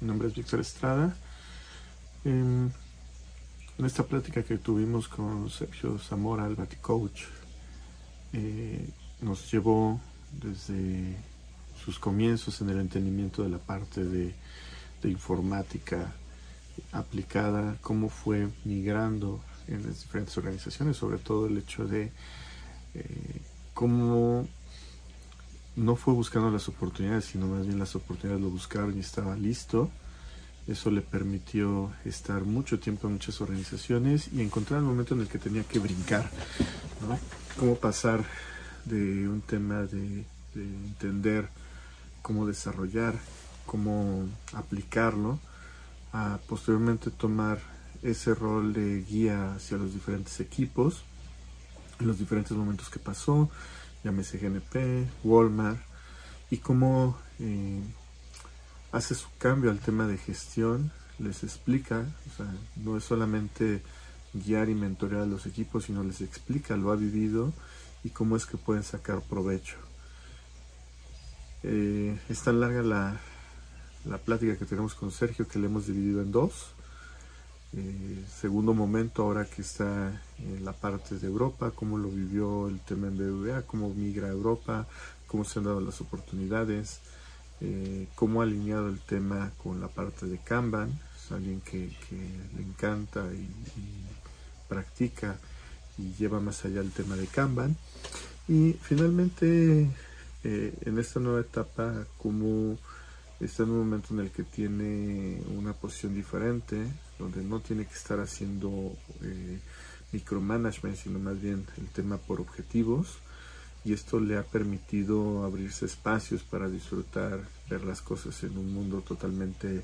Mi nombre es Víctor Estrada. Em, en esta plática que tuvimos con Sergio Zamora, el Baticoach, eh, nos llevó desde sus comienzos en el entendimiento de la parte de, informática aplicada, cómo fue migrando en las diferentes organizaciones, sobre todo el hecho de eh, cómo no fue buscando las oportunidades, sino más bien las oportunidades lo buscaron y estaba listo. Eso le permitió estar mucho tiempo en muchas organizaciones y encontrar el momento en el que tenía que brincar. Cómo pasar de un tema de, entender cómo desarrollar, cómo aplicarlo, a posteriormente tomar ese rol de guía hacia los diferentes equipos, en los diferentes momentos que pasó, llámese GNP, Walmart, y cómo eh, hace su cambio al tema de gestión, les explica, o sea, no es solamente guiar y mentorear a los equipos, sino les explica, lo ha vivido y cómo es que pueden sacar provecho. Eh, es tan larga la, la plática que tenemos con Sergio que le hemos dividido en dos. Eh, segundo momento ahora que está en la parte de Europa, cómo lo vivió el tema en BBVA, cómo migra a Europa, cómo se han dado las oportunidades, eh, cómo ha alineado el tema con la parte de Kanban, es alguien que, le encanta y, practica y lleva más allá el tema de Kanban. Y finalmente, eh, en esta nueva etapa, cómo está en un momento en el que tiene una posición diferente, donde no tiene que estar haciendo eh, micromanagement, sino más bien el tema por objetivos. Y esto le ha permitido abrirse espacios para disfrutar, ver las cosas en un mundo totalmente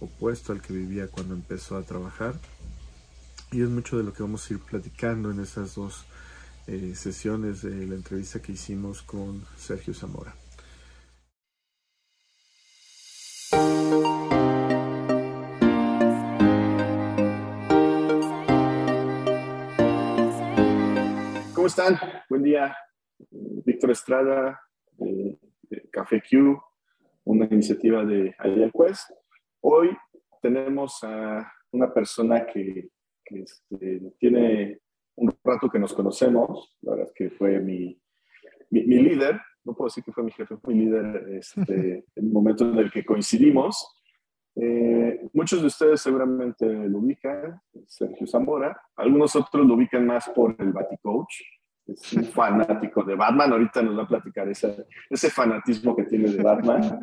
opuesto al que vivía cuando empezó a trabajar. Y es mucho de lo que vamos a ir platicando en esas dos eh, sesiones de la entrevista que hicimos con Sergio Zamora. ¿Cómo están? Buen día. Víctor Estrada, de, Café Q, una iniciativa de Ariel Quest. Hoy tenemos a una persona que, este, tiene un rato que nos conocemos, la verdad es que fue mi, mi, líder, no puedo decir que fue mi jefe, fue mi líder este, en el momento en el que coincidimos. Eh, muchos de ustedes seguramente lo ubican, Sergio Zamora. Algunos otros lo ubican más por el Baticoach. Es un fanático de Batman. Ahorita nos va a platicar ese, ese fanatismo que tiene de Batman.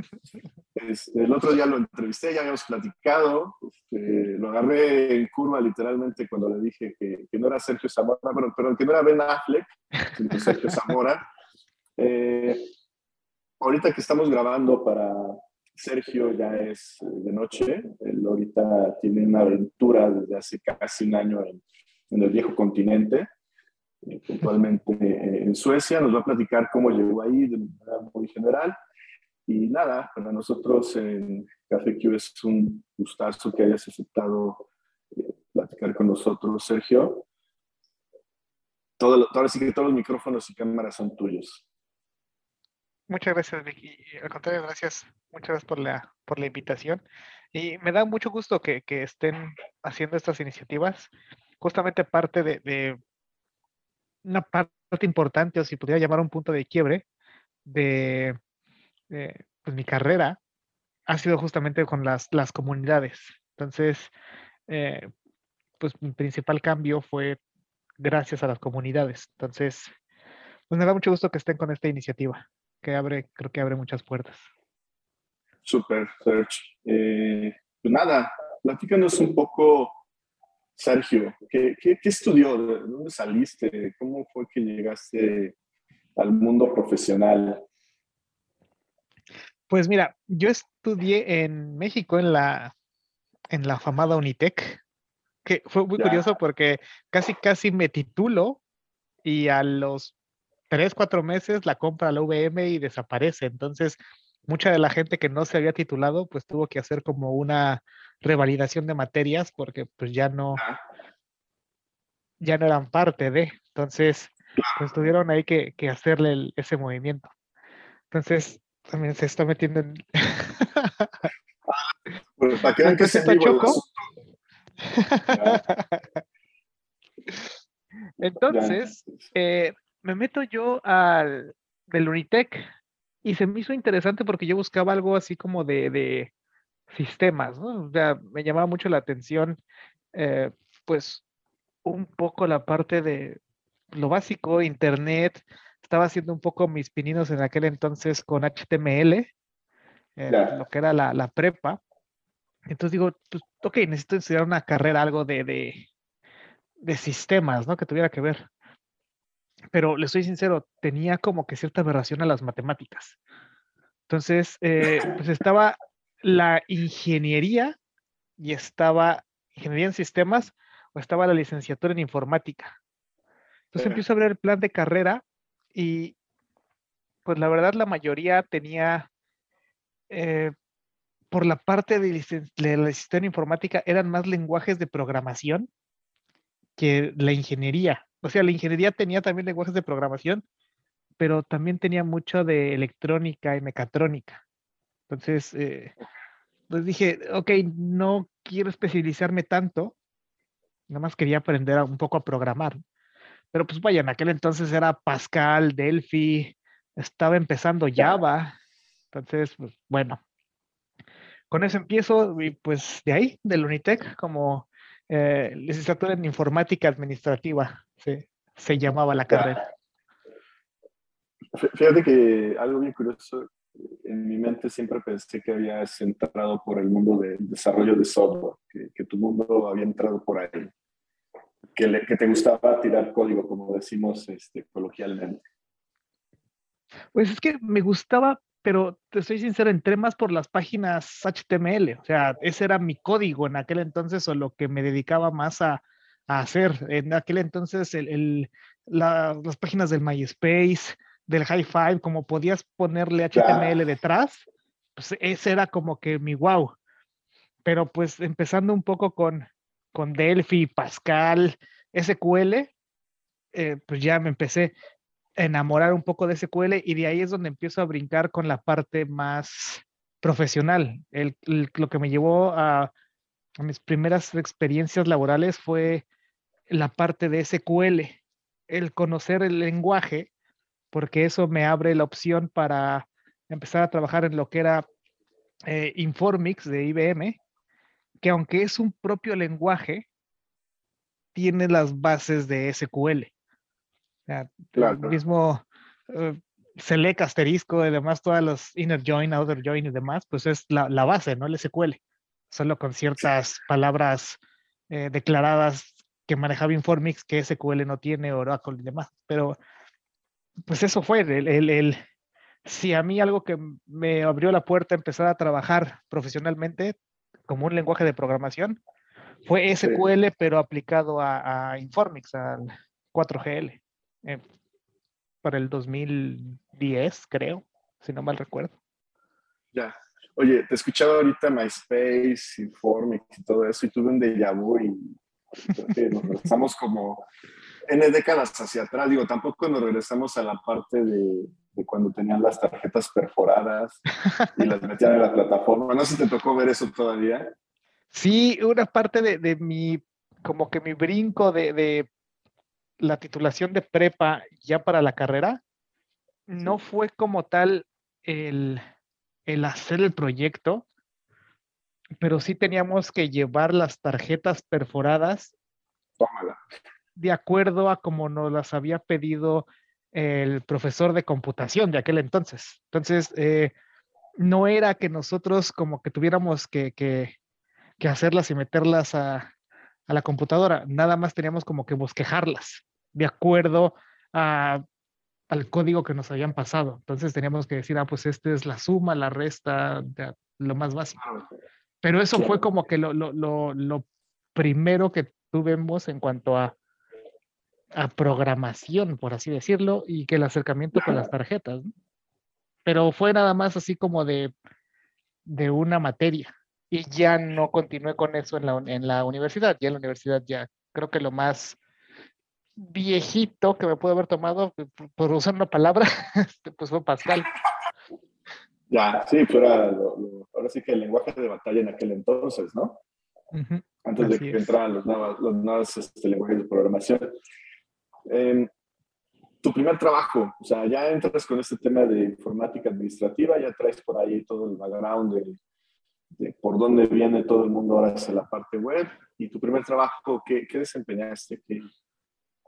Este, el otro día lo entrevisté, ya habíamos platicado. Este, lo agarré en curva literalmente cuando le dije que, que no era Sergio Zamora, pero, pero, que no era Ben Affleck, sino Sergio Zamora. Eh, ahorita que estamos grabando para, Sergio ya es eh, de noche, él ahorita tiene una aventura desde hace casi un año en, el viejo continente, eh, puntualmente eh, en Suecia, nos va a platicar cómo llegó ahí de manera muy general. Y nada, para nosotros en Café Q es un gustazo que hayas aceptado platicar con nosotros, Sergio. Todo, ahora sí que todos los micrófonos y cámaras son tuyos. Muchas gracias, Vicky. Al contrario, gracias. Muchas gracias por la, por la invitación. Y me da mucho gusto que, estén haciendo estas iniciativas. Justamente parte de, una parte importante, o si pudiera llamar un punto de quiebre, de, pues, mi carrera, ha sido justamente con las, las comunidades. Entonces, eh, pues mi principal cambio fue gracias a las comunidades. Entonces, pues me da mucho gusto que estén con esta iniciativa que abre, creo que abre muchas puertas. Super, Sergio. Eh, pues nada, platícanos un poco, Sergio, ¿qué, qué, estudió? ¿De dónde saliste? ¿Cómo fue que llegaste al mundo profesional? Pues mira, yo estudié en México en la, en la famada Unitec, que fue muy curioso porque casi, casi me titulo y a los tres, cuatro meses la compra la VM y desaparece. Entonces, mucha de la gente que no se había titulado, pues tuvo que hacer como una revalidación de materias porque pues ya no, ya no eran parte de. Entonces, pues tuvieron ahí que, hacerle ese movimiento. Entonces, también se está metiendo en... Pues para que que se Choco. Entonces, eh, me meto yo al del Unitec y se me hizo interesante porque yo buscaba algo así como de, de sistemas, ¿no? O sea, me llamaba mucho la atención, eh, pues, un poco la parte de lo básico, Internet. Estaba haciendo un poco mis pininos en aquel entonces con HTML, eh, lo que era la, la, prepa. Entonces digo, pues, ok, necesito estudiar una carrera, algo de, de, de sistemas, ¿no? Que tuviera que ver pero le soy sincero, tenía como que cierta aberración a las matemáticas. Entonces, eh, pues estaba la ingeniería y estaba ingeniería en sistemas o estaba la licenciatura en informática. Entonces empiezo a ver el plan de carrera y pues la verdad la mayoría tenía, eh, por la parte de, de la licenciatura en informática, eran más lenguajes de programación que la ingeniería o sea, la ingeniería tenía también lenguajes de programación, pero también tenía mucho de electrónica y mecatrónica. Entonces, eh, pues dije, ok, no quiero especializarme tanto, nada más quería aprender un poco a programar. Pero pues vaya, en aquel entonces era Pascal, Delphi, estaba empezando Java. Entonces, pues bueno, con eso empiezo y pues de ahí, del Unitec, como eh, licenciatura en informática administrativa, se llamaba la carrera. Fíjate que algo bien curioso, en mi mente siempre pensé que habías entrado por el mundo del desarrollo de software, que, tu mundo había entrado por ahí, que, que te gustaba tirar código, como decimos este, coloquialmente. Pues es que me gustaba pero te soy sincero, entré más por las páginas HTML, o sea, ese era mi código en aquel entonces o lo que me dedicaba más a, hacer. En aquel entonces el, las páginas del MySpace, del High Five, como podías ponerle HTML detrás, pues ese era como que mi wow. Pero pues empezando un poco con, con Delphi, Pascal, SQL, eh, pues ya me empecé enamorar un poco de SQL y de ahí es donde empiezo a brincar con la parte más profesional. El, lo que me llevó a, mis primeras experiencias laborales fue la parte de SQL, el conocer el lenguaje, porque eso me abre la opción para empezar a trabajar en lo que era eh, Informix de IBM, que aunque es un propio lenguaje, tiene las bases de SQL claro. El mismo uh, select, asterisco y demás, todas los inner join, outer join y demás, pues es la, la base, ¿no? El SQL. Solo con ciertas palabras eh, declaradas que manejaba Informix que SQL no tiene, Oracle y demás. Pero, pues eso fue el, el, el si a mí algo que me abrió la puerta a empezar a trabajar profesionalmente como un lenguaje de programación fue SQL, pero aplicado a, a Informix, al 4GL. Eh, para el 2010, creo, si no mal recuerdo. Ya. Oye, te escuchaba ahorita MySpace, Informix y todo eso, y tuve un déjà vu y nos regresamos como N décadas hacia atrás. Digo, tampoco nos regresamos a la parte de, cuando tenían las tarjetas perforadas y las metían en la plataforma. No sé si te tocó ver eso todavía. Sí, una parte de, de mi, como que mi brinco de, de la titulación de prepa ya para la carrera, no fue como tal el, hacer el proyecto, pero sí teníamos que llevar las tarjetas perforadas de acuerdo a como nos las había pedido el profesor de computación de aquel entonces. Entonces, eh, no era que nosotros como que tuviéramos que, que, que hacerlas y meterlas a, a, la computadora, nada más teníamos como que bosquejarlas de acuerdo a, al código que nos habían pasado. Entonces teníamos que decir, ah, pues esta es la suma, la resta, lo más básico. Pero eso fue como que lo, lo, lo, lo, primero que tuvimos en cuanto a, a programación, por así decirlo, y que el acercamiento con las tarjetas. Pero fue nada más así como de, de una materia. Y ya no continué con eso en la, en la universidad. Ya en la universidad ya creo que lo más viejito que me puedo haber tomado, por usar una palabra, este, pues fue Pascal. Ya, sí, fuera ahora sí que el lenguaje de batalla en aquel entonces, ¿no? Antes de que entraran los nuevos, los nuevos este, lenguajes de programación. Em, tu primer trabajo, o sea, ya entras con este tema de informática administrativa, ya traes por ahí todo el background de, por dónde viene todo el mundo ahora hacia la parte web. Y tu primer trabajo, ¿qué, qué desempeñaste? ¿Qué,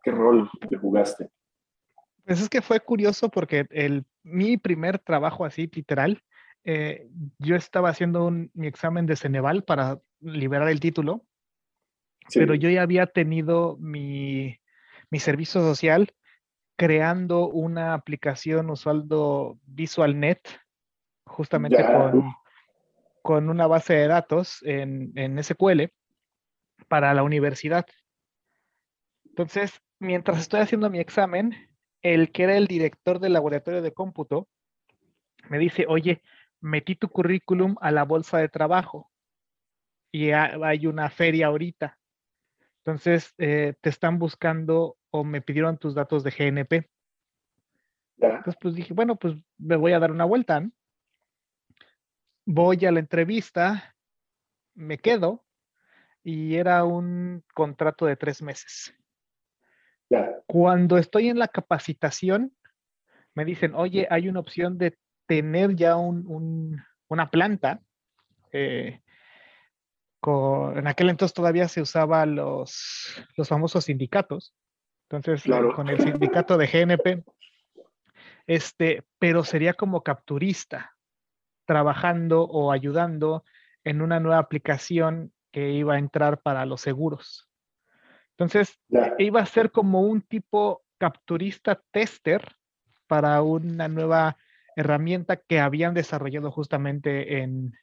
¿Qué rol te jugaste? Pues es que fue curioso porque el, mi primer trabajo así, literal, eh, yo estaba haciendo un, mi examen de Ceneval para liberar el título, pero yo ya había tenido mi, mi servicio social creando una aplicación usando VisualNet, justamente con, con, una base de datos en, en SQL para la universidad. Entonces, mientras estoy haciendo mi examen, el que era el director del laboratorio de cómputo me dice, oye, metí tu currículum a la bolsa de trabajo y hay una feria ahorita. Entonces, eh, te están buscando o me pidieron tus datos de GNP. Entonces, pues dije, bueno, pues me voy a dar una vuelta. Voy a la entrevista, me quedo y era un contrato de tres meses. Cuando estoy en la capacitación, me dicen, oye, hay una opción de tener ya una planta. Eh, en aquel entonces todavía se usaban los, los famosos sindicatos. Entonces, con el sindicato de GNP, este, pero sería como capturista, trabajando o ayudando en una nueva aplicación que iba a entrar para los seguros. Entonces, iba a ser como un tipo capturista tester para una nueva herramienta que habían desarrollado justamente en,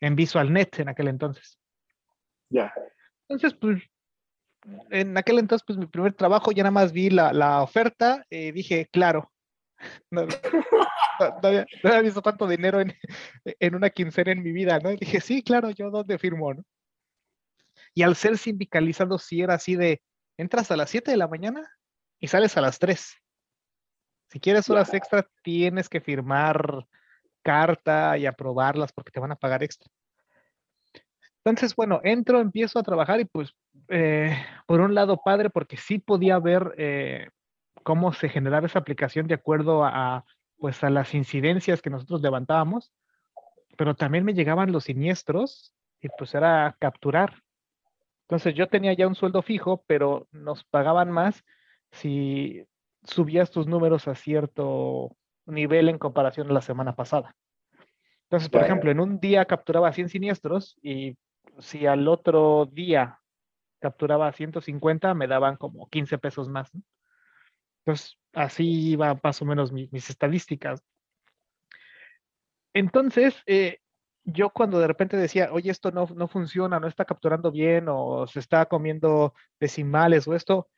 en VisualNet en aquel entonces. Ya. Entonces, pues, en aquel entonces, pues mi primer trabajo, ya nada más vi la, la oferta y dije, claro. No, había, visto tanto dinero en, en, una quincena en mi vida, ¿no? dije, sí, claro, yo dónde firmo, ¿no? Y al ser sindicalizado, sí era así de, entras a las 7 de la mañana y sales a las 3. Si quieres horas extra, tienes que firmar carta y aprobarlas porque te van a pagar extra. Entonces, bueno, entro, empiezo a trabajar y pues, eh, por un lado, padre, porque sí podía ver eh, cómo se generaba esa aplicación de acuerdo a, pues, a las incidencias que nosotros levantábamos, pero también me llegaban los siniestros y pues era capturar. Entonces yo tenía ya un sueldo fijo, pero nos pagaban más si subías tus números a cierto nivel en comparación a la semana pasada. Entonces, por ejemplo, en un día capturaba 100 siniestros y si al otro día capturaba 150, me daban como 15 pesos más. Entonces, así iba más o menos mis estadísticas. Entonces, eh, yo cuando de repente decía, oye, esto no, no funciona, no está capturando bien o se está comiendo decimales o esto,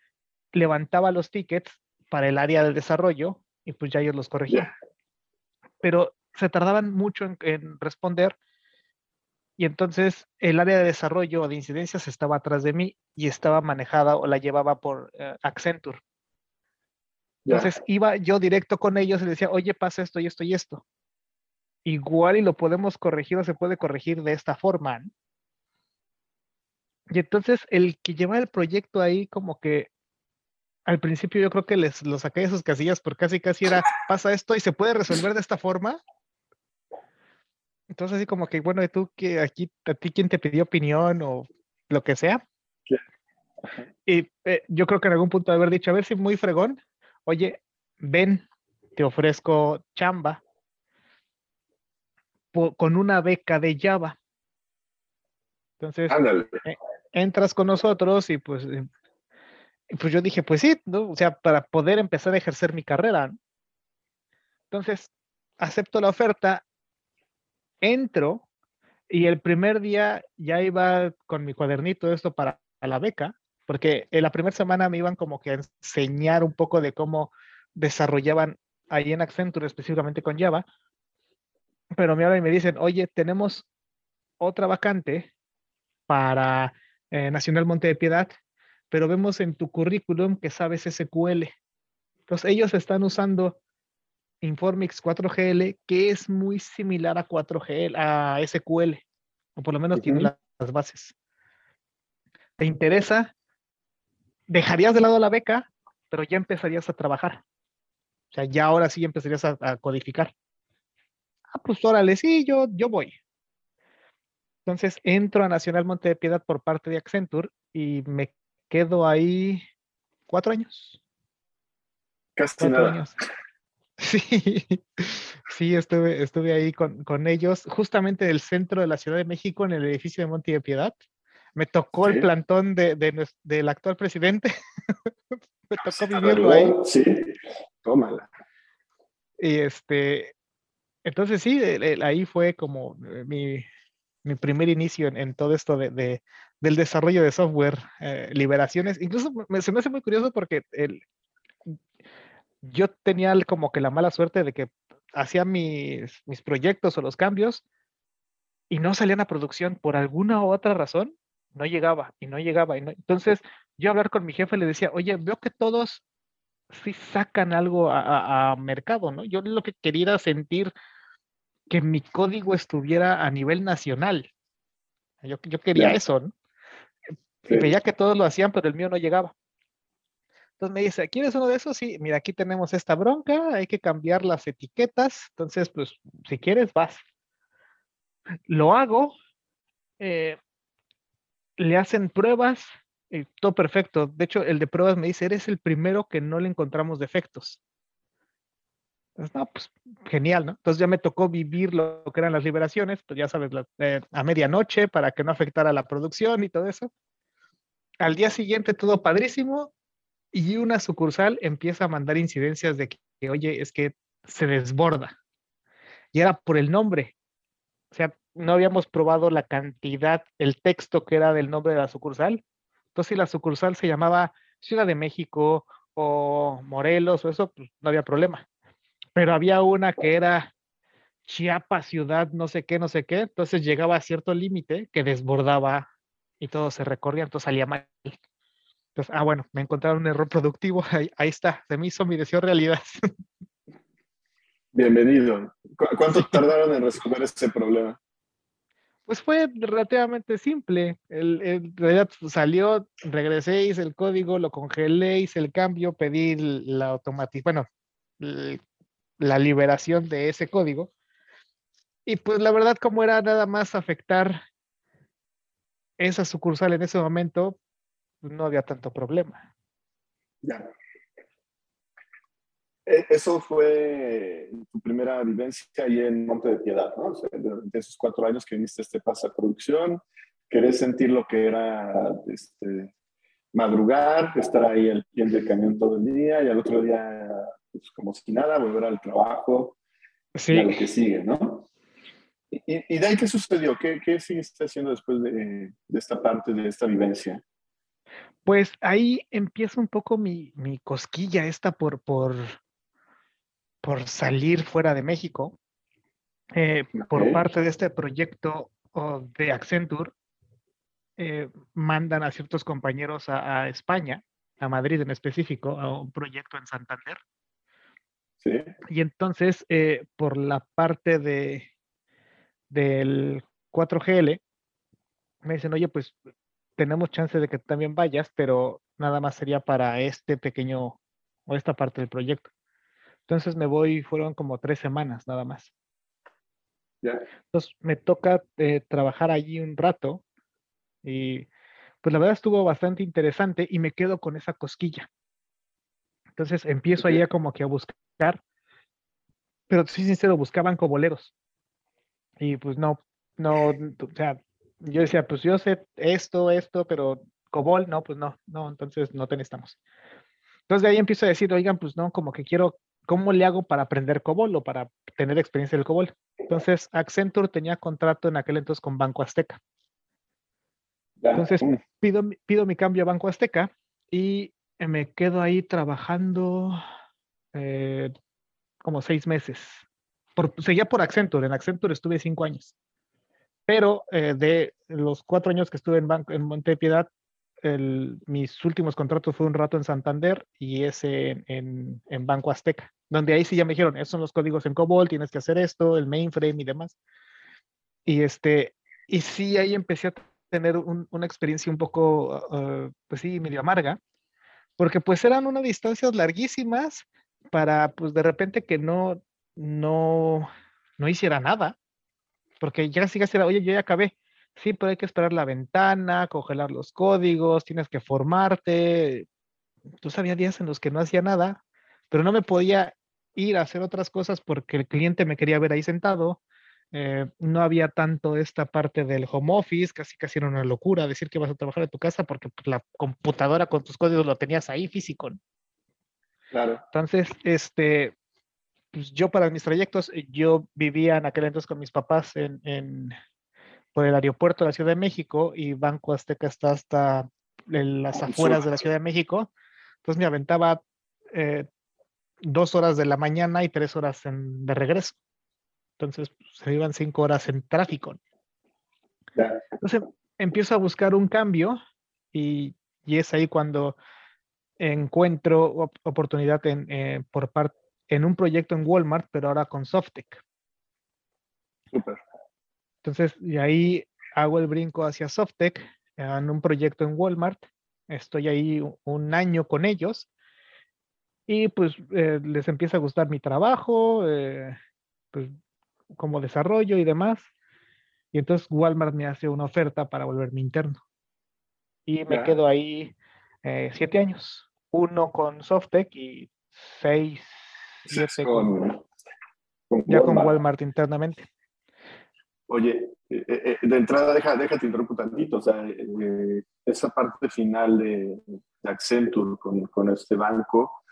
levantaba los tickets para el área del desarrollo y pues ya ellos los corregían. Pero se tardaban mucho en, responder y entonces el área de desarrollo o de incidencias estaba atrás de mí y estaba manejada o la llevaba por eh, Accenture. Entonces iba yo directo con ellos y decía, oye, pasa esto y esto y esto igual y lo podemos corregir o se puede corregir de esta forma. Y entonces el que lleva el proyecto ahí como que al principio yo creo que les lo saqué de sus casillas porque casi casi era, pasa esto y se puede resolver de esta forma. Entonces así como que, bueno, ¿y tú que aquí, a ti quién te pidió opinión o lo que sea? Y eh, yo creo que en algún punto de haber dicho, a ver si muy fregón, oye, ven, te ofrezco chamba con una beca de Java. Entonces, eh, entras con nosotros y pues, eh, pues yo dije, pues sí, ¿no? O sea, para poder empezar a ejercer mi carrera. Entonces, acepto la oferta, entro y el primer día ya iba con mi cuadernito esto para la beca, porque en la primera semana me iban como que a enseñar un poco de cómo desarrollaban ahí en Accenture, específicamente con Java, pero me hablan y me dicen, oye, tenemos otra vacante para eh, Nacional Monte de Piedad, pero vemos en tu currículum que sabes SQL. Entonces ellos están usando Informix 4GL, que es muy similar a 4GL, a SQL, o por lo menos tiene las bases. ¿Te interesa? Dejarías de lado la beca, pero ya empezarías a trabajar. O sea, ya ahora sí empezarías a, codificar. Ah, pues órale, sí, yo, yo voy. Entonces entro a Nacional Monte de Piedad por parte de Accenture y me quedo ahí cuatro años. Casi nada. Años. Sí, sí, estuve, estuve ahí con, con, ellos, justamente del centro de la Ciudad de México, en el edificio de Monte de Piedad. Me tocó el plantón de, de, del actual presidente. Me tocó vivirlo ahí. Sí, tómala. Y este, entonces sí, ahí fue como eh, mi, mi primer inicio en, todo esto de, de, del desarrollo de software, eh, liberaciones. Incluso me, se me hace muy curioso porque el, yo tenía como que la mala suerte de que hacía mis, mis proyectos o los cambios y no salían a producción por alguna u otra razón, no llegaba y no llegaba. Y no, entonces yo hablar con mi jefe le decía, oye, veo que todos sí sacan algo a, a mercado, ¿no? Yo lo que quería era sentir que mi código estuviera a nivel nacional. Yo, yo quería eso, ¿no? Veía que todos lo hacían, pero el mío no llegaba. Entonces me dice, ¿quieres uno de esos? Sí, mira, aquí tenemos esta bronca, hay que cambiar las etiquetas. Entonces, pues, si quieres, vas. Lo hago, eh, le hacen pruebas, y todo perfecto. De hecho, el de pruebas me dice, eres el primero que no le encontramos defectos. Entonces, no, pues genial, ¿no? Entonces ya me tocó vivir lo que eran las liberaciones, pues ya sabes, eh, a medianoche para que no afectara la producción y todo eso. Al día siguiente todo padrísimo y una sucursal empieza a mandar incidencias de que, oye, es que se desborda. Y era por el nombre. O sea, no habíamos probado la cantidad, el texto que era del nombre de la sucursal. Entonces, si la sucursal se llamaba Ciudad de México o Morelos o eso, pues no había problema pero había una que era Chiapas, ciudad, no sé qué, no sé qué, entonces llegaba a cierto límite que desbordaba y todo se recorría, entonces salía mal. Entonces, ah, bueno, me encontraron un error productivo, ahí, está, se me hizo mi deseo realidad. Bienvenido. ¿Cuánto tardaron en resolver ese problema? Pues fue relativamente simple. El, en realidad salió, regresé, hice el código, lo congelé, hice el cambio, pedí la automatización, bueno, la liberación de ese código. Y pues la verdad, como era nada más afectar esa sucursal en ese momento, pues, no había tanto problema. Ya. E, eso fue tu primera vivencia ahí en Monte de Piedad, ¿no? durante esos cuatro años que viniste a este pasa producción, querés sentir lo que era este, madrugar, estar ahí al pie del camión todo el día y al otro día pues, como si nada, volver al trabajo sí. y a lo que sigue, ¿no? ¿Y, de ahí qué sucedió? ¿Qué, qué siguiste haciendo después de, de, esta parte, de esta vivencia? Pues ahí empieza un poco mi, mi cosquilla esta por, por, por salir fuera de México. Eh, por parte de este proyecto de Accenture, eh, mandan a ciertos compañeros a, a, España, a Madrid en específico, a un proyecto en Santander. Y entonces, eh, por la parte de del 4GL, me dicen, oye, pues tenemos chance de que también vayas, pero nada más sería para este pequeño o esta parte del proyecto. Entonces me voy, fueron como tres semanas nada más. Entonces me toca eh, trabajar allí un rato y pues la verdad estuvo bastante interesante y me quedo con esa cosquilla. Entonces empiezo allá como que a buscar pero sí sincero, buscaban coboleros. Y pues no, no, o sea, yo decía, pues yo sé esto, esto, pero cobol, no, pues no, no, entonces no te necesitamos. Entonces de ahí empiezo a decir, oigan, pues no, como que quiero, ¿cómo le hago para aprender cobol o para tener experiencia del cobol? Entonces Accenture tenía contrato en aquel entonces con Banco Azteca. Entonces pido, pido mi cambio a Banco Azteca y me quedo ahí trabajando eh, como seis meses. Por, seguía por Accenture, en Accenture estuve cinco años. Pero eh, de los cuatro años que estuve en, Banco, en Montepiedad, mis últimos contratos fue un rato en Santander y ese en, en, Banco Azteca, donde ahí sí ya me dijeron, esos son los códigos en COBOL, tienes que hacer esto, el mainframe y demás. Y este, y sí, ahí empecé a tener una experiencia un poco, uh, pues sí, medio amarga, porque pues eran unas distancias larguísimas para, pues de repente que no, no, no hiciera nada, porque ya casi era, oye, yo ya acabé, Sí, pero hay que esperar la ventana, congelar los códigos, tienes que formarte. Entonces había días en los que no hacía nada, pero no me podía ir a hacer otras cosas porque el cliente me quería ver ahí sentado. Eh, no había tanto esta parte del home office, casi casi era una locura decir que vas a trabajar en tu casa porque pues, la computadora con tus códigos lo tenías ahí físico. Claro. Entonces, este, pues yo para mis trayectos, yo vivía en aquel entonces con mis papás en, por el aeropuerto de la Ciudad de México y Banco Azteca está hasta en las afueras de la Ciudad de México. Entonces me aventaba eh, dos horas de la mañana y tres horas de regreso. Entonces pues, se iban cinco horas en tráfico. Entonces empiezo a buscar un cambio y, es ahí cuando encuentro oportunidad en, eh, por parte en un proyecto en Walmart, pero ahora con Softec. Entonces, y ahí hago el brinco hacia Softec en un proyecto en Walmart. Estoy ahí un año con ellos y pues eh, les empieza a gustar mi trabajo, eh, pues como desarrollo y demás. Y entonces Walmart me hace una oferta para volverme interno. Y me quedo ahí eh, siete años. Uno con Softec y seis, siete con, ya con Walmart internamente. Oye, eh, eh, eh, de entrada, deja, déjate interrumpo tantito, o sea, esa parte final de, Accenture con, con, este banco,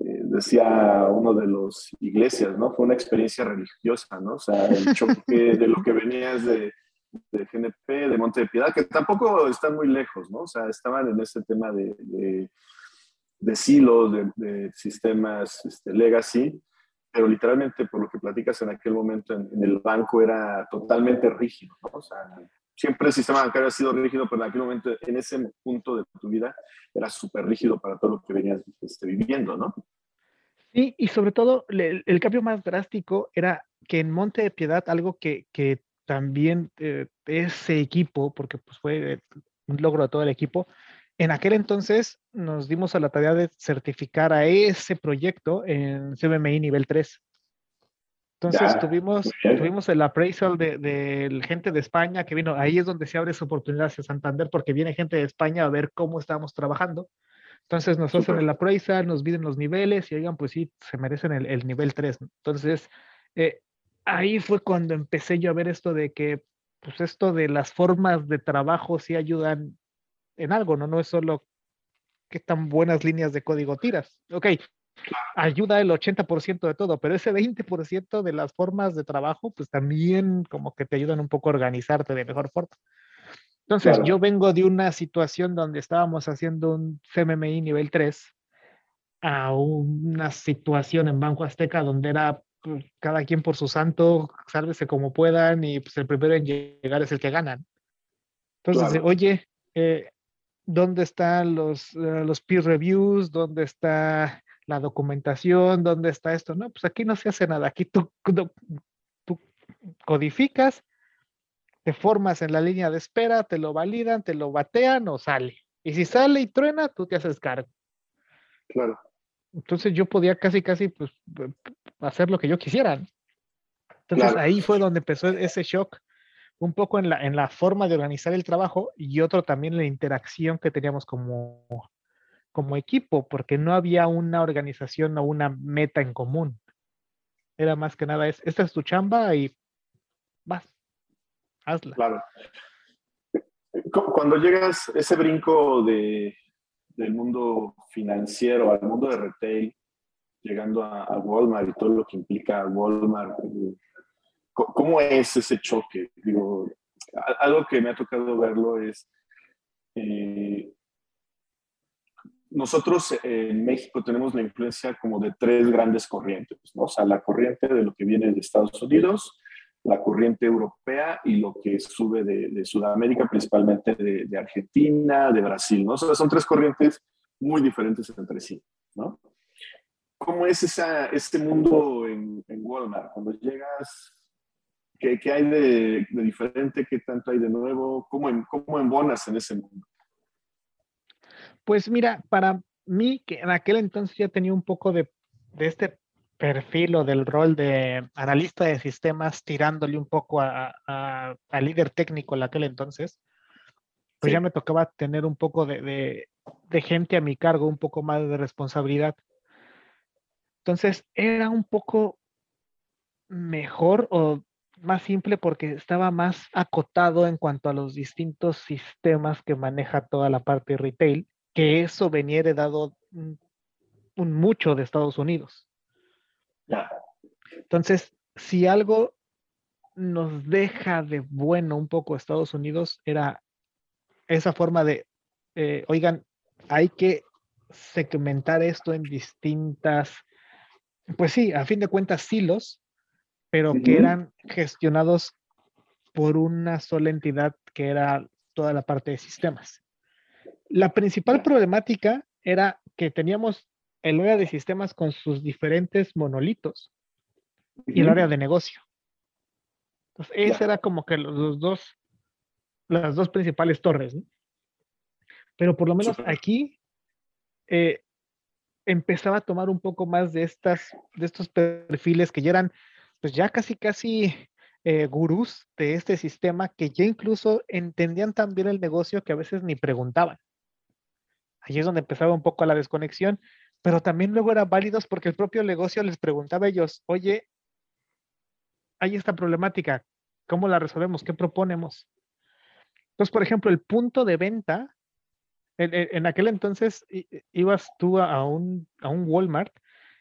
decía uno de los iglesias, ¿no? Fue una experiencia religiosa, ¿no? O sea, el choque de lo que venías de, de GNP, de Monte de Piedad, que tampoco están muy lejos, ¿no? O sea, estaban en ese tema de, de, de silos, de, sistemas este, legacy, pero literalmente por lo que platicas en aquel momento en, el banco era totalmente rígido, ¿no? O sea, siempre el sistema bancario ha sido rígido, pero en aquel momento, en ese punto de tu vida, era súper rígido para todo lo que venías este, viviendo, ¿no? Sí, y sobre todo el, cambio más drástico era que en Monte de Piedad, algo que, que también eh, ese equipo, porque pues fue un logro de todo el equipo, en aquel entonces nos dimos a la tarea de certificar a ese proyecto en CBMI nivel 3. Entonces tuvimos, tuvimos el appraisal de, de, gente de España que vino, ahí es donde se abre esa oportunidad hacia Santander porque viene gente de España a ver cómo estamos trabajando. Entonces nos hacen el appraisal, nos miden los niveles y oigan, pues sí, se merecen el, el nivel 3. Entonces, eh, ahí fue cuando empecé yo a ver esto de que, pues esto de las formas de trabajo sí ayudan en algo, ¿no? No es solo qué tan buenas líneas de código tiras. Ok, ayuda el 80% de todo, pero ese 20% de las formas de trabajo, pues también como que te ayudan un poco a organizarte de mejor forma. Entonces, yo vengo de una situación donde estábamos haciendo un CMMI nivel 3 a una situación en Banco Azteca donde era pues, cada quien por su santo, sálvese como puedan y pues el primero en llegar es el que ganan. Entonces, oye, eh, dónde están los, eh, los peer reviews, dónde está la documentación, dónde está esto. No, pues aquí no se hace nada. Aquí tú, tú, codificas, te formas en la línea de espera, te lo validan, te lo batean o sale. Y si sale y truena, tú te haces cargo. Claro. Entonces yo podía casi, casi pues, hacer lo que yo quisiera. Entonces ahí fue donde empezó ese shock un poco en la, en la forma de organizar el trabajo y otro también la interacción que teníamos como, como equipo, porque no había una organización o una meta en común. Era más que nada, es, esta es tu chamba y vas, hazla. Claro. Cuando llegas ese brinco de, del mundo financiero al mundo de retail, llegando a, a Walmart y todo lo que implica Walmart, ¿Cómo es ese choque? Digo, algo que me ha tocado verlo es, eh, nosotros en México tenemos la influencia como de tres grandes corrientes, ¿no? O sea, la corriente de lo que viene de Estados Unidos, la corriente europea y lo que sube de, Sudamérica, principalmente de, Argentina, de Brasil, ¿no? son tres corrientes muy diferentes entre sí, ¿no? ¿Cómo es esa, ese mundo en, Walmart? Cuando llegas, ¿qué, qué hay de, diferente? ¿Qué tanto hay de nuevo? ¿Cómo, en, ¿Cómo embonas en ese mundo? Pues mira, para mí, que en aquel entonces ya tenía un poco de, de este perfil o del rol de analista de sistemas tirándole un poco a, a, líder técnico en aquel entonces, pues ya me tocaba tener un poco de, de, gente a mi cargo, un poco más de responsabilidad. Entonces era un poco mejor o más simple porque estaba más acotado en cuanto a los distintos sistemas que maneja toda la parte retail, que eso venía heredado un mucho de Estados Unidos. Entonces, si algo nos deja de bueno un poco Estados Unidos, era esa forma de, eh, oigan, hay que segmentar esto en distintas, pues sí, a fin de cuentas, silos, pero que eran gestionados por una sola entidad que era toda la parte de sistemas. La principal problemática era que teníamos el área de sistemas con sus diferentes monolitos y el área de negocio. Entonces, esa era como que los, dos, las dos principales torres. Pero por lo menos aquí eh, empezaba a tomar un poco más de, estas, de estos perfiles que ya eran, pues ya casi, casi eh, gurús de este sistema que ya incluso entendían también el negocio que a veces ni preguntaban. Allí es donde empezaba un poco la desconexión pero también luego eran válidos porque el propio negocio les preguntaba a ellos, oye, hay esta problemática, ¿cómo la resolvemos? ¿Qué proponemos? Entonces, por ejemplo, el punto de venta, en, aquel entonces ibas tú a un, a un Walmart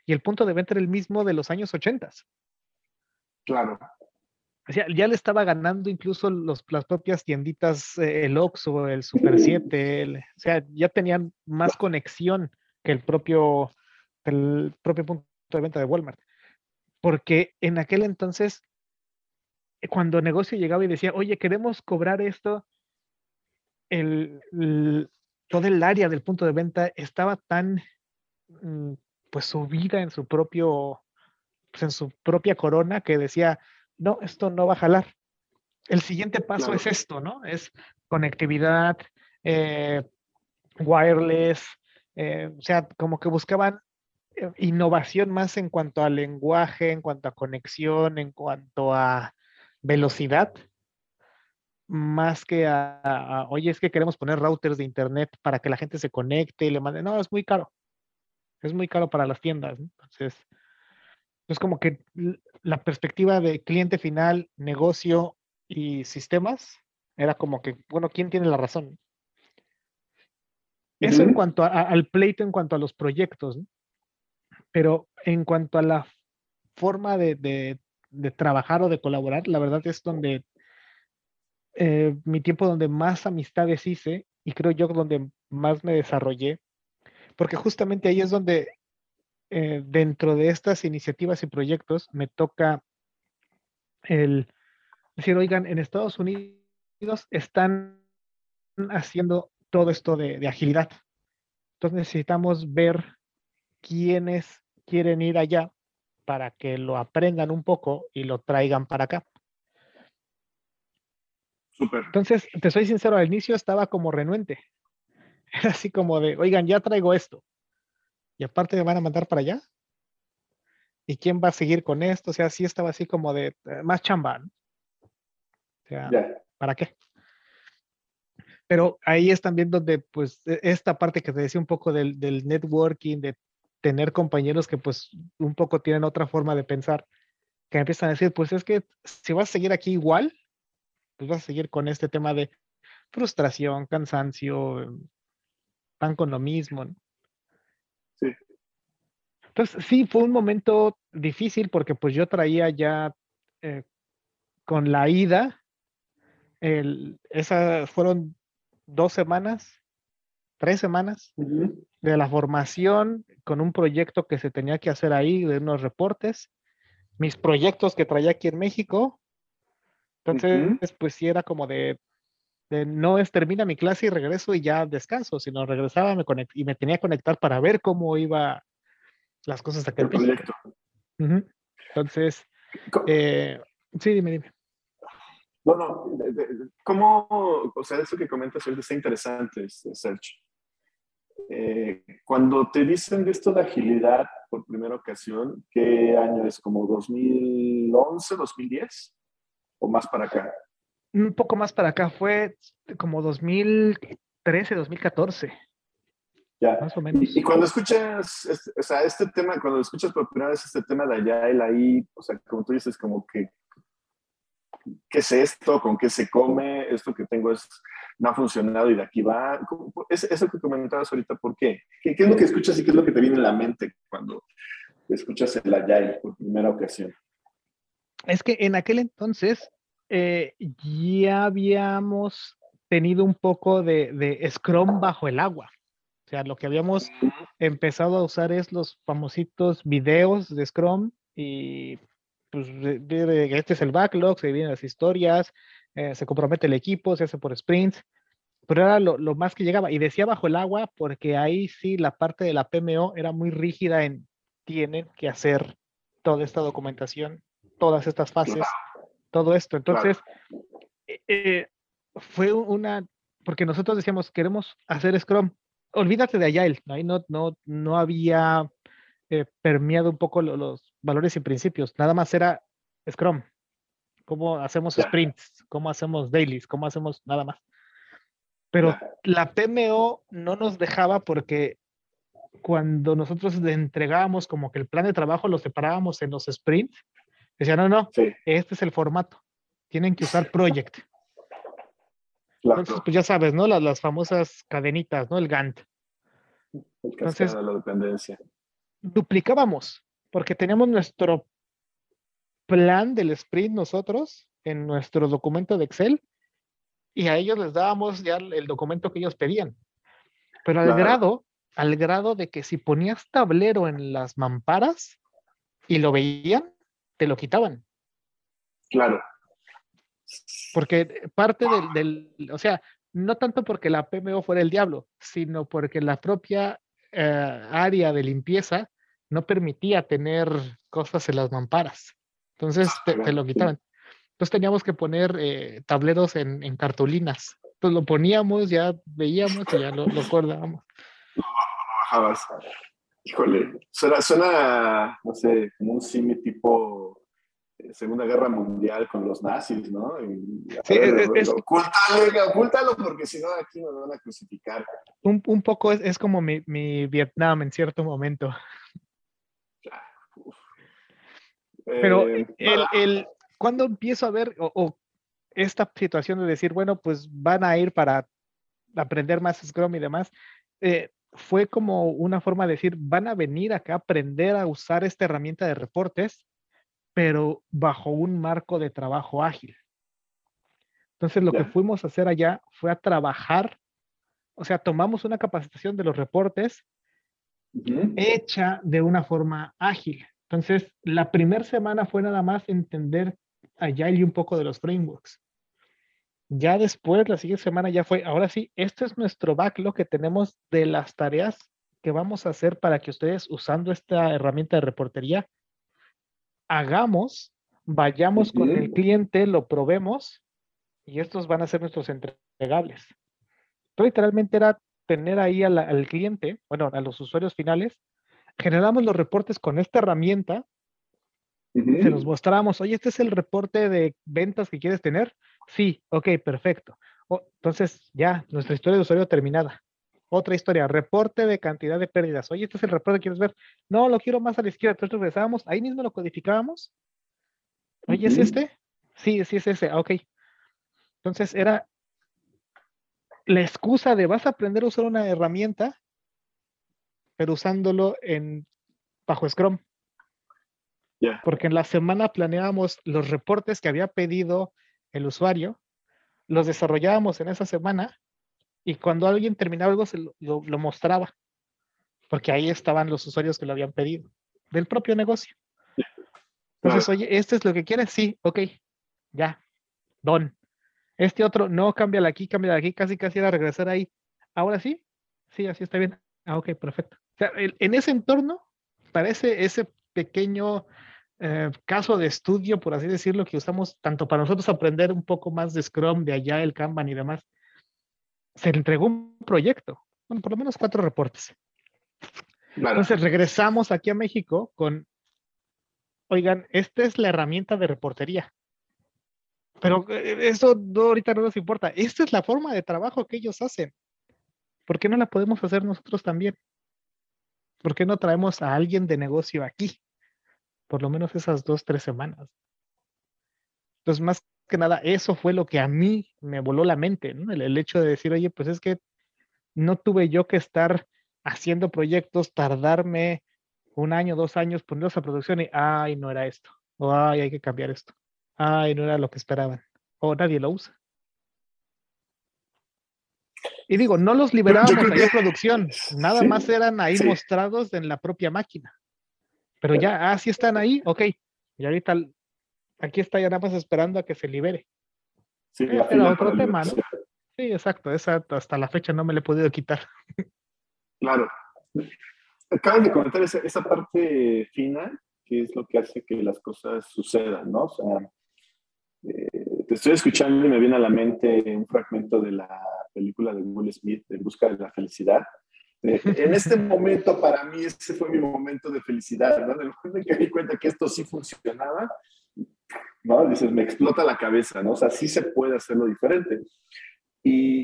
y el punto de venta era el mismo de los años 80. Claro. Sea, ya le estaba ganando incluso los, las propias tienditas, eh, el Oxxo, el Super 7, o sea, ya tenían más conexión que el propio, el propio punto de venta de Walmart. Porque en aquel entonces, eh, cuando el negocio llegaba y decía, oye, queremos cobrar esto, el, todo el área del punto de venta estaba tan mm, pues subida en su propio, pues, en su propia corona que decía, no, esto no va a jalar. El siguiente paso es esto, ¿no? Es conectividad, eh, wireless, eh, o sea, como que buscaban eh, innovación más en cuanto al lenguaje, en cuanto a conexión, en cuanto a velocidad, más que a, oye, es que queremos poner routers de internet para que la gente se conecte y le mande. No, es muy caro. Es muy caro para las tiendas. Entonces, es como que la perspectiva de cliente final, negocio y sistemas era como que, bueno, ¿quién tiene la razón? Eso en cuanto al pleito, en cuanto a los proyectos, pero en cuanto a la forma de, trabajar o de colaborar, la verdad es donde eh, mi tiempo donde más amistades hice y creo yo donde más me desarrollé, porque justamente ahí es donde eh, dentro de estas iniciativas y proyectos me toca el decir, oigan, en Estados Unidos están haciendo todo esto de, agilidad. Entonces necesitamos ver quiénes quieren ir allá para que lo aprendan un poco y lo traigan para acá. Entonces, te soy sincero, al inicio estaba como renuente. Era así como de, oigan, ya traigo esto. Y aparte me van a mandar para allá. ¿Y quién va a seguir con esto? O sea, sí estaba así como de eh, más chambán. O sea, ¿para qué? pero ahí es también donde, pues, e, esta parte que te decía un poco del, networking, de tener compañeros que, pues, un poco tienen otra forma de pensar, que empiezan a decir, pues es que si vas a seguir aquí igual, pues vas a seguir con este tema de frustración, cansancio, van con lo mismo. Sí. Entonces, sí, fue un momento difícil porque pues yo traía ya eh, con la ida, el, esas fueron dos semanas, tres semanas de la formación con un proyecto que se tenía que hacer ahí, de unos reportes, mis proyectos que traía aquí en México. Entonces, pues sí era como de, no es termina mi clase y regreso y ya descanso, sino regresaba me y me tenía que conectar para ver cómo iba las cosas de aquel proyecto. Entonces, eh, sí, dime, dime. No, no, ¿cómo, o sea, eso que comentas ahorita está interesante, este, Sergio. Eh, cuando te dicen de esto de agilidad por primera ocasión, ¿qué año es? ¿Como 2011, 2010? ¿O más para acá? Un poco más para acá, fue como 2013, 2014. Ya. Más o menos. Y, cuando escuchas, este, o sea, este tema, cuando escuchas por primera vez este tema de allá, él ahí, o sea, como tú dices, como que ¿qué es esto? ¿Con qué se come? Esto que tengo es, no ha funcionado y de aquí va. Es, eso que comentabas ahorita, ¿por qué? qué? es lo que escuchas y qué es lo que te viene en la mente cuando escuchas el Agile por primera ocasión? Es que en aquel entonces eh, ya habíamos tenido un poco de, de Scrum bajo el agua. O sea, lo que habíamos empezado a usar es los famositos videos de Scrum y pues, este es el backlog, se vienen las historias, eh, se compromete el equipo, se hace por sprints, pero era lo, más que llegaba. Y decía bajo el agua porque ahí sí la parte de la PMO era muy rígida en tienen que hacer toda esta documentación, todas estas fases, todo esto. Entonces, eh, eh, fue una, porque nosotros decíamos, queremos hacer Scrum, olvídate de Agile, ahí no, no, no había permeado un poco los valores y principios. Nada más era Scrum. Cómo hacemos sprints, cómo hacemos dailies, cómo hacemos nada más. Pero la PMO no nos dejaba porque cuando nosotros le entregábamos como que el plan de trabajo lo separábamos en los sprints, decía, no, no, este es el formato. Tienen que usar project. Entonces, pues ya sabes, ¿no? Las, las famosas cadenitas, ¿no? El Gantt. Entonces, la dependencia. Duplicábamos porque teníamos nuestro plan del sprint nosotros en nuestro documento de Excel y a ellos les dábamos ya el documento que ellos pedían. Pero al grado, al grado de que si ponías tablero en las mamparas y lo veían, te lo quitaban. Claro. Porque parte del, o sea, no tanto porque la PMO fuera el diablo, sino porque la propia eh, área de limpieza no permitía tener cosas en las mamparas. Entonces te, lo quitaban. Entonces teníamos que poner eh, tableros en, cartulinas. Entonces lo poníamos, ya veíamos y ya lo, lo acordábamos. bajabas. Híjole, suena, suena, no sé, como un cine tipo eh, Segunda Guerra Mundial con los nazis, ¿no? sí, es, ocúltalo, porque si no aquí nos van a crucificar. Un, un poco es, es como mi, mi, Vietnam en cierto momento. Pero eh, el, el, cuando empiezo a ver o, esta situación de decir, bueno, pues van a ir para aprender más Scrum y demás, eh, fue como una forma de decir, van a venir acá a aprender a usar esta herramienta de reportes, pero bajo un marco de trabajo ágil. Entonces, lo que fuimos a hacer allá fue a trabajar, o sea, tomamos una capacitación de los reportes hecha de una forma ágil. Entonces, la primera semana fue nada más entender allá y un poco de los frameworks. Ya después, la siguiente semana ya fue, ahora sí, este es nuestro backlog que tenemos de las tareas que vamos a hacer para que ustedes, usando esta herramienta de reportería, hagamos, vayamos con el cliente, lo probemos y estos van a ser nuestros entregables. Entonces, literalmente era tener ahí al cliente, bueno, a los usuarios finales, generamos los reportes con esta herramienta, se los mostramos, oye, este es el reporte de ventas que quieres tener. Sí, ok, perfecto. entonces, ya, nuestra historia de usuario terminada. Otra historia, reporte de cantidad de pérdidas. Oye, este es el reporte que quieres ver. No, lo quiero más a la izquierda. Entonces regresábamos, ahí mismo lo codificábamos. Oye, ¿es este? Sí, sí es ese. Ah, ok. Entonces era la excusa de vas a aprender a usar una herramienta pero usándolo en bajo Scrum. Porque en la semana planeábamos los reportes que había pedido el usuario, los desarrollábamos en esa semana y cuando alguien terminaba algo se lo, mostraba, porque ahí estaban los usuarios que lo habían pedido, del propio negocio. Entonces, oye, ¿esto es lo que quieres? Sí, ok, ya. don. Este otro, no, cámbiala aquí, cámbiala aquí, casi casi era regresar ahí. Ahora sí, sí, así está bien. Ah, ok, perfecto. O sea, en ese entorno, parece ese pequeño eh, caso de estudio, por así decirlo, que usamos tanto para nosotros aprender un poco más de Scrum, de allá, el Kanban y demás, se entregó un proyecto, bueno, por lo menos cuatro reportes. Entonces regresamos aquí a México con, oigan, esta es la herramienta de reportería. Pero eh, eso no, ahorita no nos importa. Esta es la forma de trabajo que ellos hacen. ¿Por qué no la podemos hacer nosotros también? ¿Por qué no traemos a alguien de negocio aquí? Por lo menos esas dos, tres semanas. Entonces, más que nada, eso fue lo que a mí me voló la mente, ¿no? el, hecho de decir, oye, pues es que no tuve yo que estar haciendo proyectos, tardarme un año, dos años, ponerlos a producción y, ay, no era esto, o ay, hay que cambiar esto, ay, no era lo que esperaban, o nadie lo usa. Y digo, no los liberábamos ahí en producción, nada más eran ahí mostrados en la propia máquina. Pero ya, ah, sí están ahí, ok. Y ahorita aquí está ya nada más esperando a que se libere. Sí, Era otro tema, ¿no? Sí, exacto, esa hasta la fecha no me le he podido quitar. Claro. Acabas de comentar esa, esa parte final, que es lo que hace que las cosas sucedan, ¿no? O sea, eh, te estoy escuchando y me viene a la mente un fragmento de la película de Will Smith, En Busca de la Felicidad. Eh, en este momento, para mí, ese fue mi momento de felicidad, ¿no? En el momento en que di cuenta que esto sí funcionaba, ¿no? Dices, me explota la cabeza, ¿no? O sea, sí se puede hacerlo diferente. Y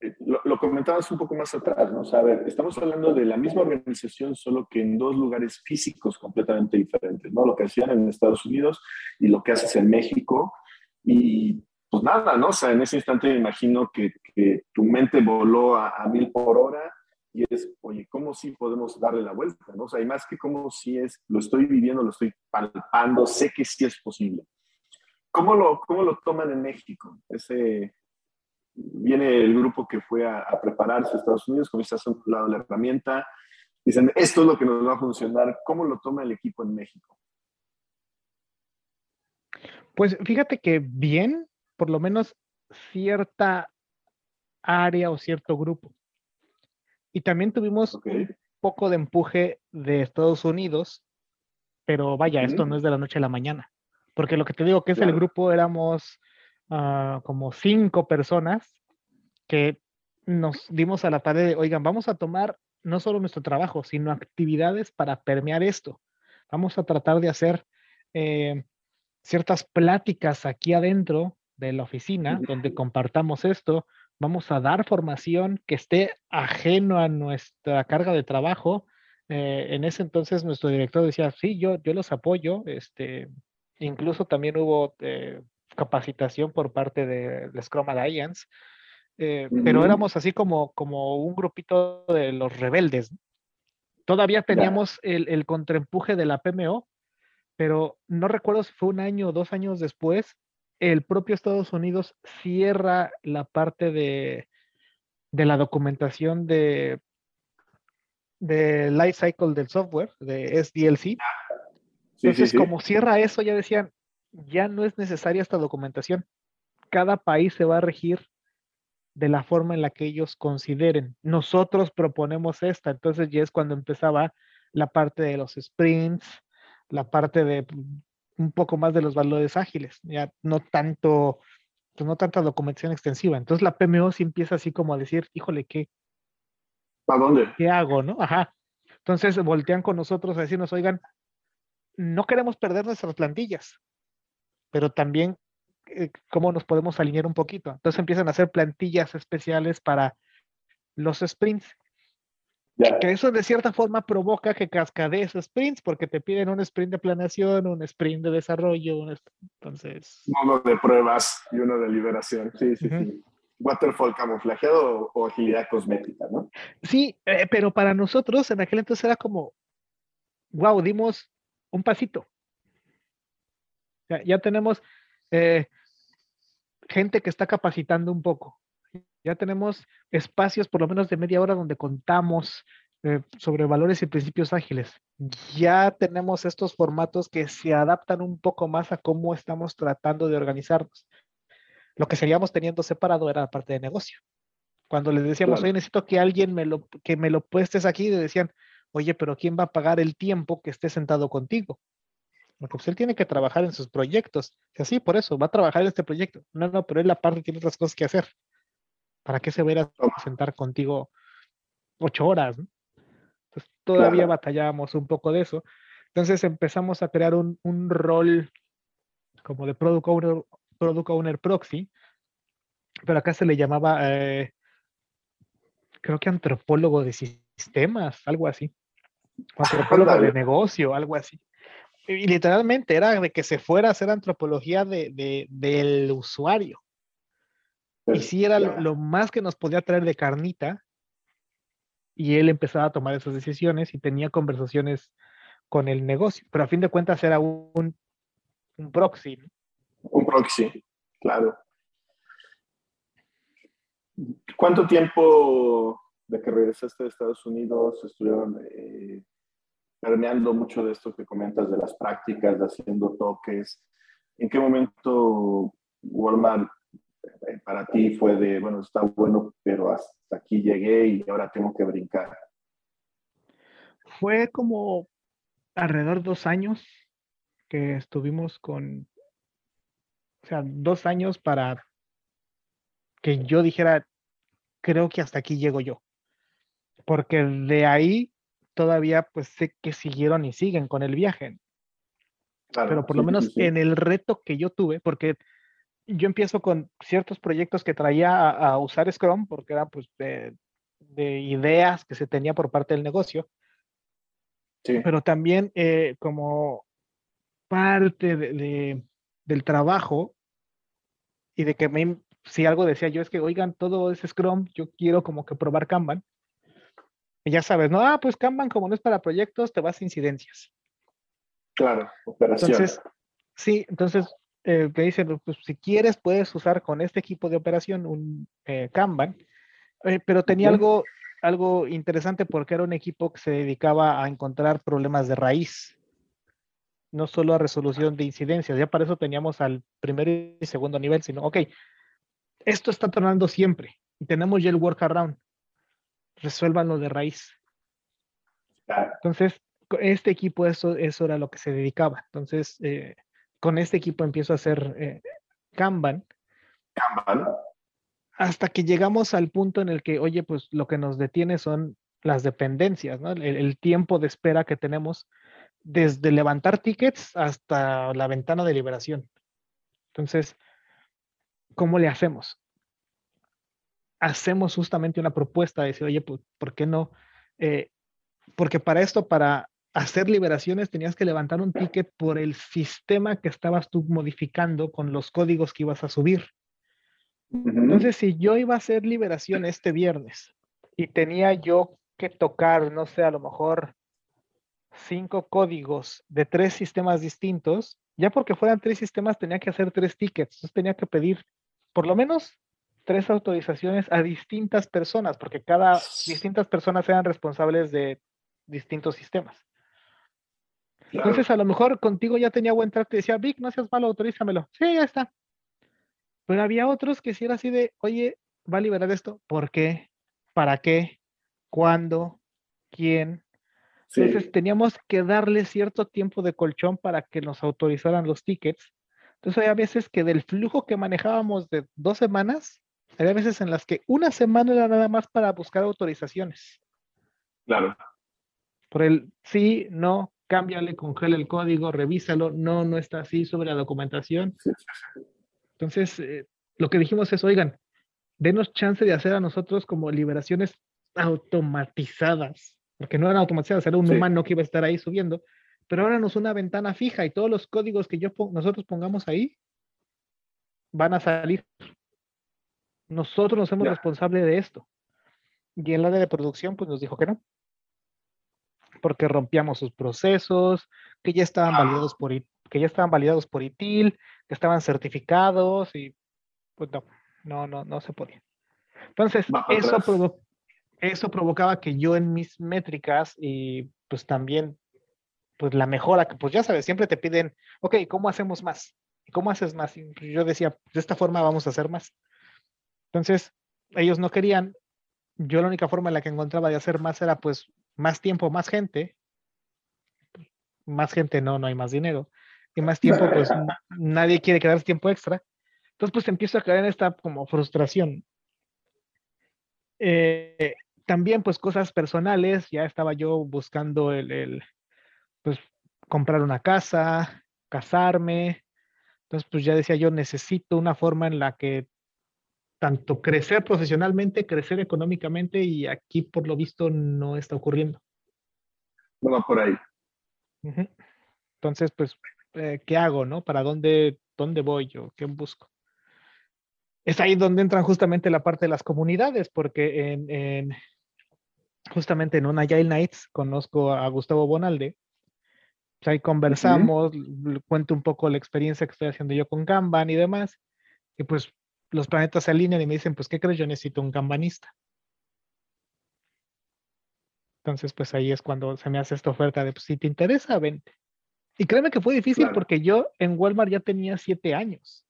eh, lo, lo comentabas un poco más atrás, ¿no? O sea, a ver, estamos hablando de la misma organización, solo que en dos lugares físicos completamente diferentes, ¿no? Lo que hacían en Estados Unidos y lo que haces en México. Y pues nada, ¿no? O sea, en ese instante me imagino que, que tu mente voló a, a, mil por hora y es, oye, ¿cómo sí podemos darle la vuelta? ¿no? O sea, más que cómo sí es, lo estoy viviendo, lo estoy palpando, sé que sí es posible. ¿Cómo lo, cómo lo toman en México? Ese, viene el grupo que fue a, prepararse a Estados Unidos, comienza a un lado la herramienta, dicen, esto es lo que nos va a funcionar. ¿Cómo lo toma el equipo en México? Pues fíjate que bien, por lo menos cierta área o cierto grupo. Y también tuvimos un poco de empuje de Estados Unidos, pero vaya, esto no es de la noche a la mañana, porque lo que te digo que es el grupo éramos uh, como cinco personas que nos dimos a la tarea de, oigan, vamos a tomar no solo nuestro trabajo, sino actividades para permear esto. Vamos a tratar de hacer eh, ciertas pláticas aquí adentro de la oficina donde compartamos esto. Vamos a dar formación que esté ajeno a nuestra carga de trabajo. Eh, en ese entonces nuestro director decía, sí, yo, yo los apoyo. Este, incluso también hubo eh, capacitación por parte de, de Scrum Alliance, eh, pero éramos así como, como un grupito de los rebeldes. Todavía teníamos el, el contraempuje de la PMO, pero no recuerdo si fue un año o dos años después, el propio Estados Unidos cierra la parte de, de la documentación de, de life cycle del software, de SDLC. Entonces, como cierra eso, ya decían, ya no es necesaria esta documentación. Cada país se va a regir de la forma en la que ellos consideren. Nosotros proponemos esta, entonces ya es cuando empezaba la parte de los sprints, la parte de un poco más de los valores ágiles, ya no tanto, pues no tanta documentación extensiva. Entonces la PMO sí empieza así como a decir, híjole, ¿qué? ¿A dónde? ¿Qué hago, no? Ajá. Entonces voltean con nosotros a decirnos, oigan, no queremos perder nuestras plantillas, pero también eh, cómo nos podemos alinear un poquito. Entonces empiezan a hacer plantillas especiales para los sprints que eso de cierta forma provoca que cascadees sprints porque te piden un sprint de planeación, un sprint de desarrollo, un entonces... Uno de pruebas y uno de liberación, sí, sí, sí. Waterfall camuflajeado o, agilidad cosmética, ¿no? Sí, eh, pero para nosotros en aquel entonces era como, wow, dimos un pasito. Ya, ya tenemos eh, gente que está capacitando un poco. Ya tenemos espacios por lo menos de media hora donde contamos eh, sobre valores y principios ágiles. Ya tenemos estos formatos que se adaptan un poco más a cómo estamos tratando de organizarnos. Lo que seguíamos teniendo separado era la parte de negocio. Cuando les decíamos, oye, necesito que alguien me lo, que me lo puestes aquí, le decían, oye, pero ¿quién va a pagar el tiempo que esté sentado contigo? Porque pues él tiene que trabajar en sus proyectos. Y así, por eso, va a trabajar en este proyecto. No, no, pero él aparte tiene otras cosas que hacer. ¿Para qué se va a sentar contigo ocho horas? Entonces, todavía batallábamos un poco de eso. Entonces empezamos a crear un, un rol como de product owner, product owner proxy, pero acá se le llamaba, eh, creo que antropólogo de sistemas, algo así. Antropólogo de negocio, algo así. Y literalmente era de que se fuera a hacer antropología de, del usuario. Y sí era lo, más que nos podía traer de carnita. Y él empezaba a tomar esas decisiones y tenía conversaciones con el negocio. Pero a fin de cuentas era un, un proxy. Un proxy, claro. ¿Cuánto tiempo de que regresaste de Estados Unidos estuvieron eh, permeando mucho de esto que comentas de las prácticas, de haciendo toques? ¿En qué momento Walmart para ti fue de, bueno, está bueno, pero hasta aquí llegué y ahora tengo que brincar? Fue como alrededor de dos años que estuvimos con, o sea, dos años para que yo dijera, creo que hasta aquí llego yo. Porque de ahí todavía pues sé que siguieron y siguen con el viaje. Pero por lo menos en el reto que yo tuve, porque yo empiezo con ciertos proyectos que traía a, usar Scrum, porque era pues de, ideas que se tenía por parte del negocio. Pero también eh, como parte de, del trabajo y de que me, si algo decía yo es que, oigan, todo es Scrum, yo quiero como que probar Kanban. Y ya sabes, no, ah, pues Kanban como no es para proyectos, te vas a incidencias. Claro, operación. Entonces, sí, entonces eh, me dicen, pues si quieres puedes usar con este equipo de operación un eh, Kanban, eh, pero tenía algo, algo interesante porque era un equipo que se dedicaba a encontrar problemas de raíz no solo a resolución de incidencias, ya para eso teníamos al primer y segundo nivel, sino, ok, esto está tornando siempre y tenemos ya el workaround, resuélvanlo de raíz. Entonces, este equipo, eso, eso era lo que se dedicaba. Entonces, eh, con este equipo empiezo a hacer eh, Kanban. Kanban. Hasta que llegamos al punto en el que, oye, pues lo que nos detiene son las dependencias, ¿no? el tiempo de espera que tenemos desde levantar tickets hasta la ventana de liberación. Entonces, ¿cómo le hacemos? Hacemos justamente una propuesta de decir, oye, pues, ¿por qué no? Eh, porque para esto, para hacer liberaciones, tenías que levantar un ticket por el sistema que estabas tú modificando con los códigos que ibas a subir. Entonces, si yo iba a hacer liberación este viernes y tenía yo que tocar, no sé, a lo mejor cinco códigos de tres sistemas distintos, ya porque fueran tres sistemas tenía que hacer tres tickets, entonces tenía que pedir por lo menos tres autorizaciones a distintas personas, porque cada distintas personas eran responsables de distintos sistemas. Entonces, a lo mejor contigo ya tenía buen trato y decía, Vic, no seas malo, autorízamelo. Sí, ya está. Pero había otros que si era así de, oye, va a liberar esto. ¿Por qué? ¿Para qué? ¿Cuándo? ¿Quién? Entonces teníamos que darle cierto tiempo de colchón para que nos autorizaran los tickets. Entonces había veces que del flujo que manejábamos de dos semanas, había veces en las que una semana era nada más para buscar autorizaciones. Claro. Por el sí, no, cámbiale, congela el código, revísalo, no, no está así sobre la documentación. Entonces, eh, lo que dijimos es, oigan, denos chance de hacer a nosotros como liberaciones automatizadas porque no eran automatizadas, era un humano que iba a estar ahí subiendo, pero ahora nos una ventana fija y todos los códigos que yo nosotros pongamos ahí van a salir. Nosotros nos somos responsables de esto. Y en la de producción, pues nos dijo que no. Porque rompíamos sus procesos, que ya estaban validados por que ya estaban validados por ITIL, que estaban certificados y pues no, no, no, no se podía. Entonces, eso provocó, eso provocaba que yo en mis métricas y pues también pues la mejora, que pues ya sabes, siempre te piden, ok, ¿cómo hacemos más? ¿Y cómo haces más? Y yo decía, de esta forma vamos a hacer más. Entonces, ellos no querían. Yo la única forma en la que encontraba de hacer más era pues más tiempo, más gente. Más gente no, no hay más dinero. Y más tiempo, pues nadie quiere quedarse tiempo extra. Entonces, pues empiezo a caer en esta como frustración. Eh, también, pues cosas personales, ya estaba yo buscando el, el, pues comprar una casa, casarme. Entonces, pues ya decía yo, necesito una forma en la que tanto crecer profesionalmente, crecer económicamente y aquí por lo visto no está ocurriendo. No va por ahí. Entonces, pues, eh, ¿qué hago, no? ¿Para dónde, dónde voy yo? ¿Qué busco? Es ahí donde entran justamente la parte de las comunidades, porque en, justamente en una Agile Nights conozco a Gustavo Bonalde. Pues ahí conversamos, cuento un poco la experiencia que estoy haciendo yo con Kanban y demás. Y pues los planetas se alinean y me dicen, pues, ¿qué crees? Yo necesito un cambanista. Entonces, pues ahí es cuando se me hace esta oferta de, pues, si te interesa, vente. Y créeme que fue difícil porque yo en Walmart ya tenía siete años.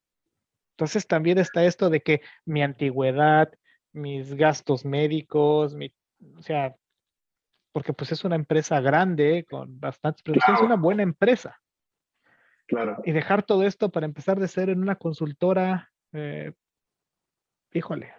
Entonces también está esto de que mi antigüedad, mis gastos médicos, mi, o sea, porque pues es una empresa grande con bastantes producciones, es una buena empresa. Claro. Y dejar todo esto para empezar de ser en una consultora, eh, híjole,